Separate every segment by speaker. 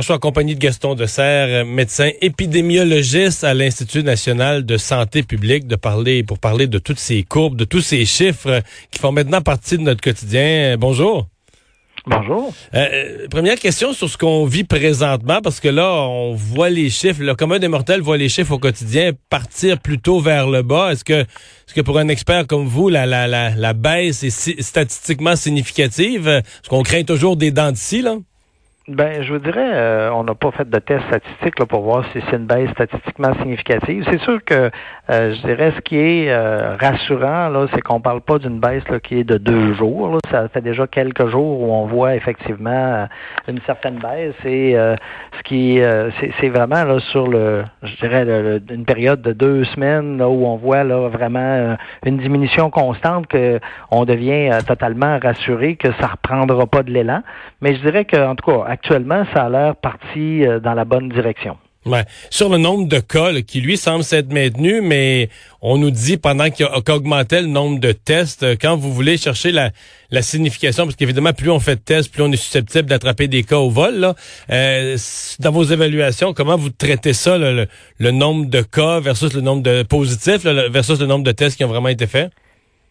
Speaker 1: je suis en compagnie de Gaston Dessert, médecin épidémiologiste à l'Institut national de santé publique, de parler pour parler de toutes ces courbes, de tous ces chiffres qui font maintenant partie de notre quotidien. Bonjour.
Speaker 2: Bonjour.
Speaker 1: Euh, première question sur ce qu'on vit présentement, parce que là, on voit les chiffres, le commun des mortels voit les chiffres au quotidien partir plutôt vers le bas. Est-ce que, est-ce que pour un expert comme vous, la, la, la, la baisse est statistiquement significative? Est-ce qu'on craint toujours des dents de scie, là?
Speaker 2: Ben, je vous dirais, euh, on n'a pas fait de test statistique là, pour voir si c'est une baisse statistiquement significative. C'est sûr que euh, je dirais ce qui est euh, rassurant, là, c'est qu'on parle pas d'une baisse qui est de deux jours. Là. Ça fait déjà quelques jours où on voit effectivement une certaine baisse. Et ce qui c'est vraiment là sur le, je dirais, une période de deux semaines là, où on voit là vraiment une diminution constante que on devient totalement rassuré que ça reprendra pas de l'élan. Mais je dirais que en tout cas actuellement, ça a l'air parti euh, dans la bonne direction.
Speaker 1: Ouais. Sur le nombre de cas qui, lui, semble s'être maintenu, mais on nous dit pendant qu'il a augmenté le nombre de tests, euh, quand vous voulez chercher la, la signification, parce qu'évidemment, plus on fait de tests, plus on est susceptible d'attraper des cas au vol. Là. Euh, dans vos évaluations, comment vous traitez ça, le, nombre de cas versus le nombre de positifs, versus le nombre de tests qui ont vraiment été faits?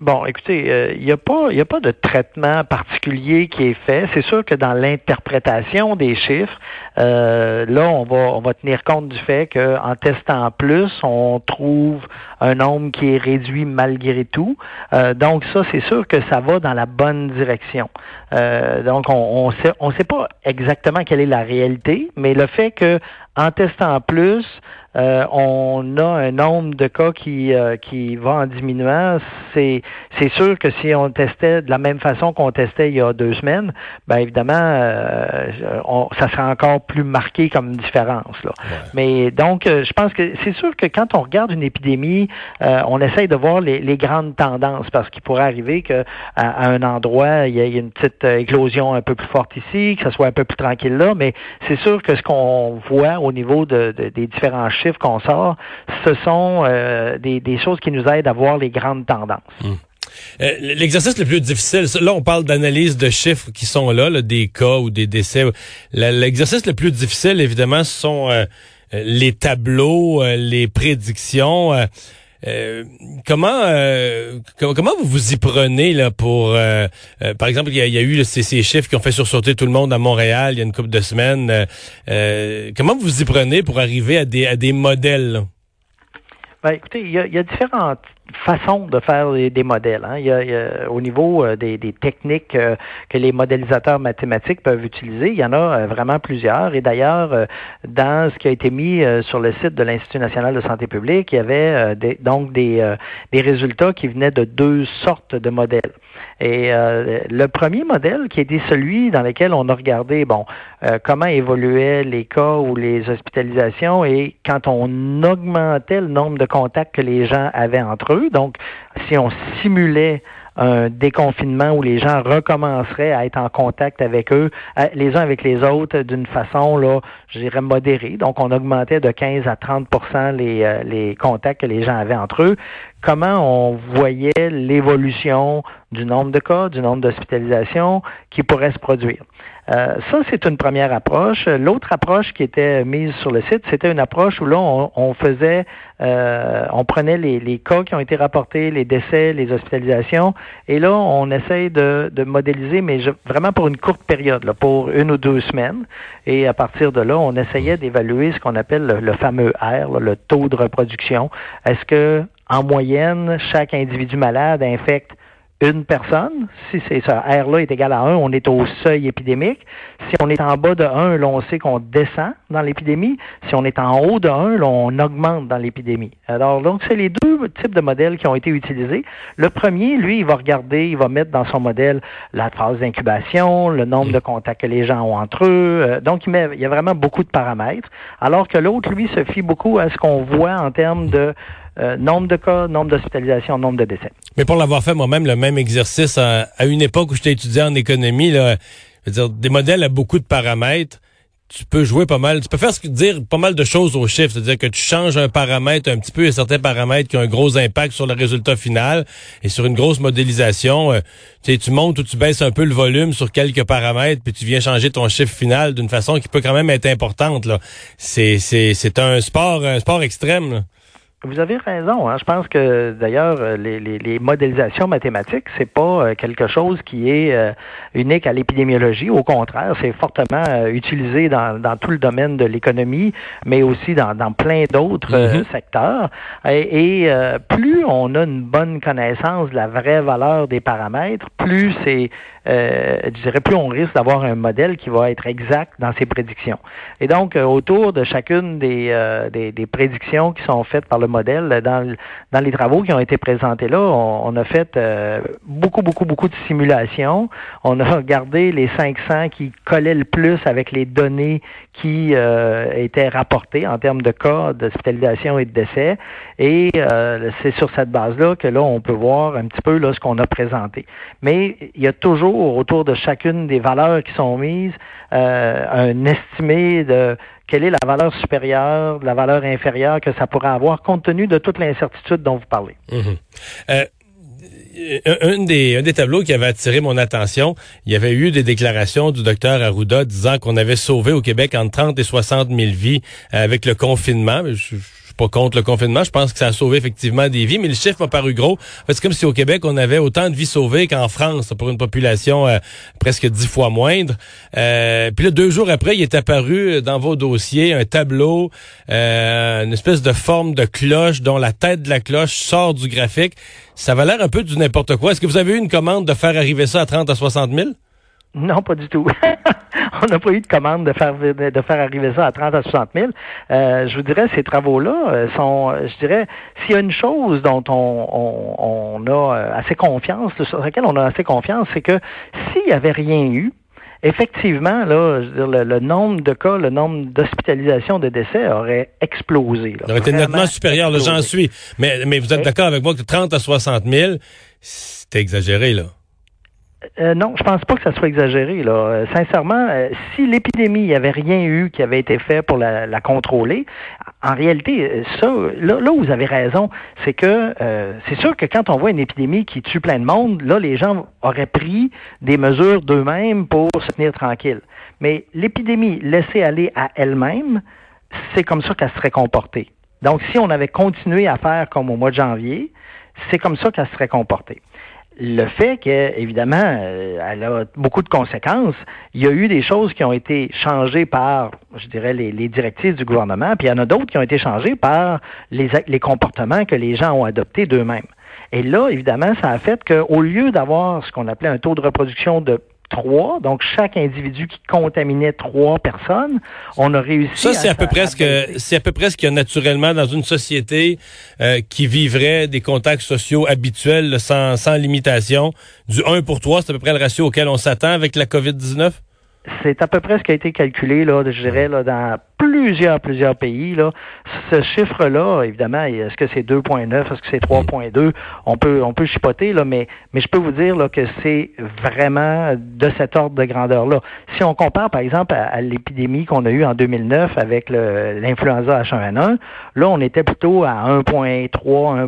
Speaker 2: Bon, écoutez, il euh, n'y a pas, il a pas de traitement particulier qui est fait. C'est sûr que dans l'interprétation des chiffres, euh, là, on va, on va tenir compte du fait qu'en testant plus, on trouve un nombre qui est réduit malgré tout. Euh, donc ça, c'est sûr que ça va dans la bonne direction. donc on, on sait, on sait pas exactement quelle est la réalité, mais le fait que en testant plus, euh, on a un nombre de cas qui, euh, qui va en diminuant. C'est, c'est sûr que si on testait de la même façon qu'on testait il y a deux semaines, ben évidemment, euh, ça serait encore plus marqué comme différence. Là. Mais donc, je pense que c'est sûr que quand on regarde une épidémie, on essaye de voir les, les, grandes tendances parce qu'il pourrait arriver qu'à à un endroit, il y, a une petite éclosion un peu plus forte ici, que ce soit un peu plus tranquille là, mais c'est sûr que ce qu'on voit au niveau de, des différents chiffres qu'on sort, ce sont euh, des, choses qui nous aident à voir les grandes tendances.
Speaker 1: Hmm. Euh, l'exercice le plus difficile, là on parle d'analyse de chiffres qui sont là, des cas ou des décès. L'exercice le plus difficile, évidemment, ce sont euh, les tableaux, les prédictions. Euh, comment euh, comment vous vous y prenez là pour euh, par exemple il y a, eu ces, ces, chiffres qui ont fait sursauter tout le monde à Montréal il y a une couple de semaines. Comment vous vous y prenez pour arriver à des à des modèles
Speaker 2: ben, écoutez il y a, il y a différentes façon de faire des, modèles. Hein. Il, y a, au niveau euh, des, techniques euh, que les modélisateurs mathématiques peuvent utiliser, il y en a euh, vraiment plusieurs. Et d'ailleurs, dans ce qui a été mis sur le site de l'Institut national de santé publique, il y avait donc des, des résultats qui venaient de deux sortes de modèles. Et le premier modèle, qui était celui dans lequel on a regardé, bon, comment évoluaient les cas ou les hospitalisations et quand on augmentait le nombre de contacts que les gens avaient entre eux, donc, si on simulait un déconfinement où les gens recommenceraient à être en contact avec eux, les uns avec les autres, d'une façon, là, je dirais, modérée. Donc, on augmentait de 15 à 30 les, euh, les contacts que les gens avaient entre eux. Comment on voyait l'évolution du nombre de cas, du nombre d'hospitalisations qui pourraient se produire. Euh, ça, c'est une première approche. L'autre approche qui était mise sur le site, c'était une approche où là, on, faisait, euh, on prenait les, cas qui ont été rapportés, les décès, les hospitalisations, et là, on essaye de, modéliser, mais vraiment pour une courte période, pour une ou deux semaines. Et à partir de là, on essayait d'évaluer ce qu'on appelle le, fameux R, le taux de reproduction. Est-ce que, en moyenne, chaque individu malade infecte une personne, si c'est ça, R là est égal à 1, on est au seuil épidémique. Si on est en bas de 1, là, on sait qu'on descend dans l'épidémie. Si on est en haut de 1, là, on augmente dans l'épidémie. Alors, donc, c'est les deux types de modèles qui ont été utilisés. Le premier, lui, il va regarder, il va mettre dans son modèle la phase d'incubation, le nombre de contacts que les gens ont entre eux. Euh, donc, il, met, il y a vraiment beaucoup de paramètres. Alors que l'autre, lui, se fie beaucoup à ce qu'on voit en termes de euh, nombre de cas, nombre d'hospitalisations, nombre de décès.
Speaker 1: Mais pour l'avoir fait moi-même, le même exercice à, une époque où j'étais étudiant en économie, là, je veux dire, des modèles à beaucoup de paramètres, tu peux jouer pas mal, tu peux faire ce que dire pas mal de choses au chiffre, c'est-à-dire que tu changes un paramètre un petit peu, et certains paramètres qui ont un gros impact sur le résultat final et sur une grosse modélisation, euh, tu montes ou tu baisses un peu le volume sur quelques paramètres, puis tu viens changer ton chiffre final d'une façon qui peut quand même être importante. Là, c'est c'est c'est un sport un sport extrême.
Speaker 2: Vous avez raison. Hein. Je pense que d'ailleurs euh, les, les, les, modélisations mathématiques, c'est pas euh, quelque chose qui est euh, unique à l'épidémiologie. Au contraire, c'est fortement utilisé dans, dans, tout le domaine de l'économie, mais aussi dans, dans plein d'autres mm-hmm. secteurs. Et, et plus on a une bonne connaissance de la vraie valeur des paramètres, plus c'est, je dirais, plus on risque d'avoir un modèle qui va être exact dans ses prédictions. Et donc, autour de chacune des, des, des prédictions qui sont faites par le modèle. Dans, les travaux qui ont été présentés là, on, a fait euh, beaucoup, beaucoup, beaucoup de simulations. On a regardé les 500 qui collaient le plus avec les données qui euh, étaient rapportées en termes de cas d'hospitalisation et de décès. Et euh, c'est sur cette base-là que là, on peut voir un petit peu là, ce qu'on a présenté. Mais il y a toujours autour de chacune des valeurs qui sont mises un estimé de quelle est la valeur supérieure, la valeur inférieure que ça pourrait avoir compte tenu de toute l'incertitude dont vous parlez?
Speaker 1: Mhm. Euh, un, des, tableaux qui avait attiré mon attention, il y avait eu des déclarations du docteur Arruda disant qu'on avait sauvé au Québec entre 30 et 60 000 vies avec le confinement. Pas contre le confinement. Je pense que ça a sauvé effectivement des vies, mais le chiffre m'a paru gros. C'est comme si au Québec, on avait autant de vies sauvées qu'en France, pour une population euh, presque dix fois moindre. Euh, puis là, deux jours après, il est apparu dans vos dossiers un tableau, euh, une espèce de forme de cloche dont la tête de la cloche sort du graphique. Ça va l'air un peu du n'importe quoi. Est-ce que vous avez eu une commande de faire arriver ça à 30 à 60 000?
Speaker 2: Non, pas du tout. on n'a pas eu de commande de faire de faire arriver ça à 30 à 60 000. Euh, je vous dirais, ces travaux-là euh, sont, je dirais, s'il y a une chose dont on, on, a euh, assez confiance, sur laquelle on a assez confiance, c'est que s'il n'y avait rien eu, effectivement, là, je veux dire, le, nombre de cas, le nombre d'hospitalisations, de décès aurait explosé.
Speaker 1: Là, aurait été nettement supérieur, j'en suis. Mais, mais vous êtes d'accord avec moi que 30 à 60 000, c'est exagéré, là.
Speaker 2: Euh, non, je pense pas que ça soit exagéré. Euh, sincèrement, euh, si l'épidémie, il n'y avait rien eu qui avait été fait pour la, contrôler, en réalité, ça, là, vous avez raison, c'est que c'est sûr que quand on voit une épidémie qui tue plein de monde, là, les gens auraient pris des mesures d'eux-mêmes pour se tenir tranquilles. Mais l'épidémie laissée aller à elle-même, c'est comme ça qu'elle serait comportée. Donc, si on avait continué à faire comme au mois de janvier, c'est comme ça qu'elle serait comportée le fait que, évidemment, euh, elle a beaucoup de conséquences. Il y a eu des choses qui ont été changées par, je dirais, les, directives du gouvernement, puis il y en a d'autres qui ont été changées par les, les comportements que les gens ont adoptés d'eux-mêmes. Et là, évidemment, ça a fait qu'au lieu d'avoir ce qu'on appelait un taux de reproduction de trois, donc chaque individu qui contaminait trois personnes, on a réussi.
Speaker 1: Ça, c'est à, peu près ce que c'est à peu près ce qu'il y a naturellement dans une société euh, qui vivrait des contacts sociaux habituels sans, sans limitation. Du 1 pour 3, c'est à peu près le ratio auquel on s'attend avec la COVID-19?
Speaker 2: C'est à peu près ce qui a été calculé, là, je dirais, là, dans plusieurs, plusieurs pays. Là. Ce chiffre-là, évidemment, est-ce que c'est 2.9, est-ce que c'est 3.2? On peut, on peut chipoter, là, mais, mais je peux vous dire là, que c'est vraiment de cet ordre de grandeur-là. Si on compare, par exemple, à, l'épidémie qu'on a eue en 2009 avec l'influenza H1N1, là, on était plutôt à 1.3,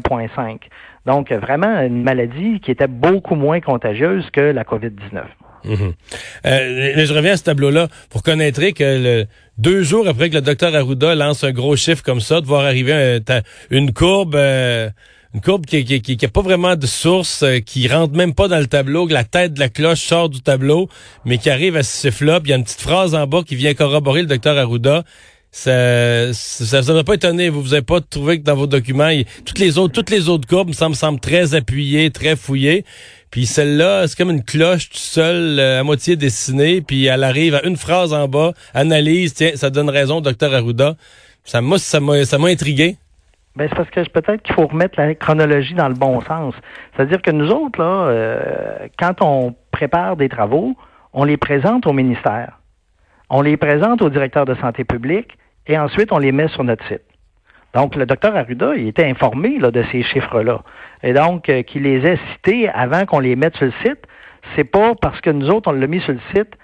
Speaker 2: 1.5. Donc, vraiment, une maladie qui était beaucoup moins contagieuse que la COVID-19.
Speaker 1: Mhm. Euh, je reviens à ce tableau-là. Vous reconnaîtrez que le, deux jours après que le docteur Arruda lance un gros chiffre comme ça, de voir arriver une courbe... Euh, une courbe qui, qui, qui, pas vraiment de source, euh, qui rentre même pas dans le tableau, que la tête de la cloche sort du tableau, mais qui arrive à ce chiffre-là. il y a une petite phrase en bas qui vient corroborer le docteur Arruda. Ça, ça, ça, pas étonné. Vous vous avez pas trouvé que dans vos documents, toutes les autres, toutes les autres courbes me semblent, semblent très appuyées, très fouillées. Puis celle-là, c'est comme une cloche toute seule, euh, à moitié dessinée, puis elle arrive à une phrase en bas, analyse, tiens, ça donne raison, docteur Arruda. Ça m'a, ça m'a, ça m'a intrigué.
Speaker 2: Ben, c'est parce que peut-être qu'il faut remettre la chronologie dans le bon sens. C'est-à-dire que nous autres, là, euh, quand on prépare des travaux, on les présente au ministère. On les présente au directeur de santé publique et ensuite on les met sur notre site. Donc, le docteur Arruda, il était informé là, de ces chiffres-là. Et donc, euh, qu'il les ait cités avant qu'on les mette sur le site, c'est pas parce que nous autres, on l'a mis sur le site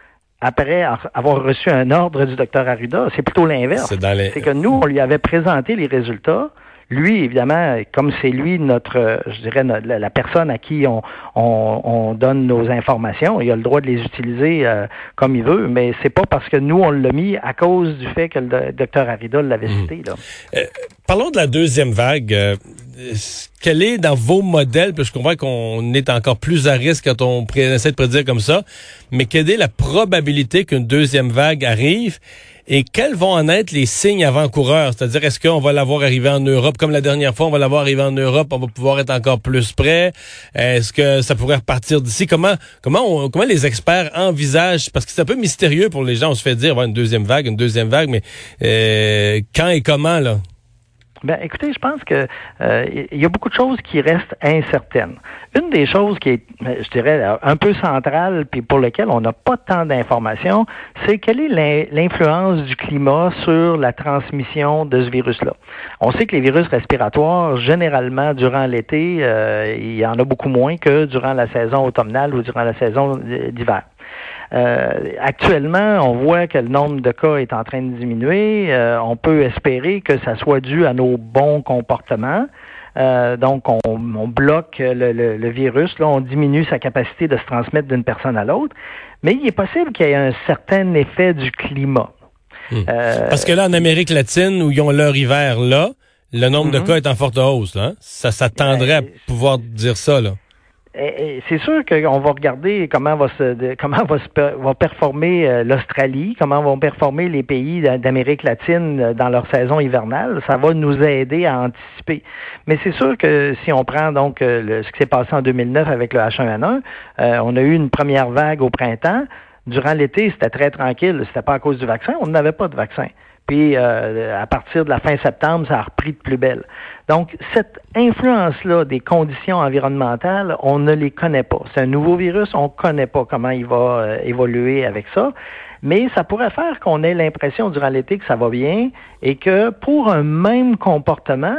Speaker 2: après avoir reçu un ordre du docteur Arruda. C'est plutôt l'inverse. C'est que nous, on lui avait présenté les résultats. Lui, évidemment, comme c'est lui notre, je dirais, la personne à qui on, on, donne nos informations, il a le droit de les utiliser euh, comme il veut, mais c'est pas parce que nous on l'a mis à cause du fait que le docteur Arida l'avait hmm. cité. Là.
Speaker 1: Euh, parlons de la deuxième vague. Euh, quelle est dans vos modèles, parce je comprends qu'on est encore plus à risque quand on essaie de prédire comme ça, mais quelle est la probabilité qu'une deuxième vague arrive? Et quels vont en être les signes avant-coureurs? C'est-à-dire, est-ce qu'on va l'avoir arrivé en Europe comme la dernière fois, on va l'avoir arrivé en Europe, on va pouvoir être encore plus près? Est-ce que ça pourrait repartir d'ici? Comment, comment, comment les experts envisagent? Parce que c'est un peu mystérieux pour les gens. On se fait dire, va une deuxième vague, une deuxième vague, mais euh, quand et comment, là?
Speaker 2: Ben, écoutez, je pense que euh, il y a beaucoup de choses qui restent incertaines. Une des choses qui est, euh, je dirais, un peu centrale, puis pour lesquelles on n'a pas tant d'informations, c'est quelle est l'influence du climat sur la transmission de ce virus-là. On sait que les virus respiratoires, généralement, durant l'été, euh, il y en a beaucoup moins que durant la saison automnale ou durant la saison d'hiver. Euh, actuellement, on voit que le nombre de cas est en train de diminuer. Euh, on peut espérer que ça soit dû à nos bons comportements. Euh, donc, on, bloque le, virus, là, on diminue sa capacité de se transmettre d'une personne à l'autre. Mais il est possible qu'il y ait un certain effet du climat.
Speaker 1: Hmm. Parce que là, en Amérique latine, où ils ont leur hiver là, le nombre de mhm. cas est en forte hausse. Hein? Ça s'attendrait à pouvoir dire ça. Là.
Speaker 2: C'est sûr qu'on va regarder comment va se comment va, se, va performer euh, l'Australie, comment vont performer les pays d'Amérique latine euh, dans leur saison hivernale. Ça va nous aider à anticiper. Mais c'est sûr que si on prend donc euh, ce qui s'est passé en 2009 avec le H1N1, on a eu une première vague au printemps. Durant l'été, c'était très tranquille. C'était pas à cause du vaccin. On n'avait pas de vaccin. Puis à partir de la fin septembre, ça a repris de plus belle. Donc, cette influence-là des conditions environnementales, on ne les connaît pas. C'est un nouveau virus, on ne connaît pas comment il va euh, évoluer avec ça. Mais ça pourrait faire qu'on ait l'impression durant l'été que ça va bien et que pour un même comportement,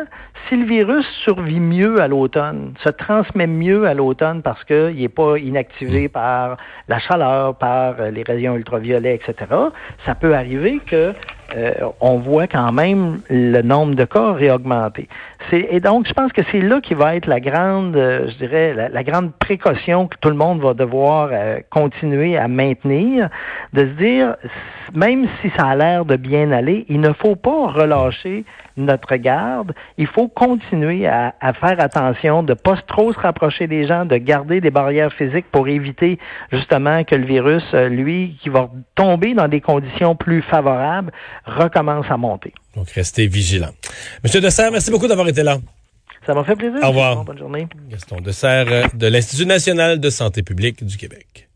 Speaker 2: si le virus survit mieux à l'automne, se transmet mieux à l'automne parce qu'il n'est pas inactivé mm. par la chaleur, par euh, les rayons ultraviolets, etc., ça peut arriver que euh, on voit quand même le nombre de cas réaugmenter. Et donc, je pense que c'est là qui va être la grande, euh, je dirais, la, grande précaution que tout le monde va devoir euh, continuer à maintenir, de se dire, même si ça a l'air de bien aller, il ne faut pas relâcher notre garde. Il faut continuer à, faire attention, de pas trop se rapprocher des gens, de garder des barrières physiques pour éviter justement que le virus, euh, lui, qui va tomber dans des conditions plus favorables, recommence à monter.
Speaker 1: Donc, restez vigilants. Monsieur Dessert, merci beaucoup d'avoir été là.
Speaker 2: Ça m'a fait plaisir.
Speaker 1: Au revoir.
Speaker 2: Bonne journée.
Speaker 1: Gaston Dessert euh, de l'Institut national de santé publique du Québec.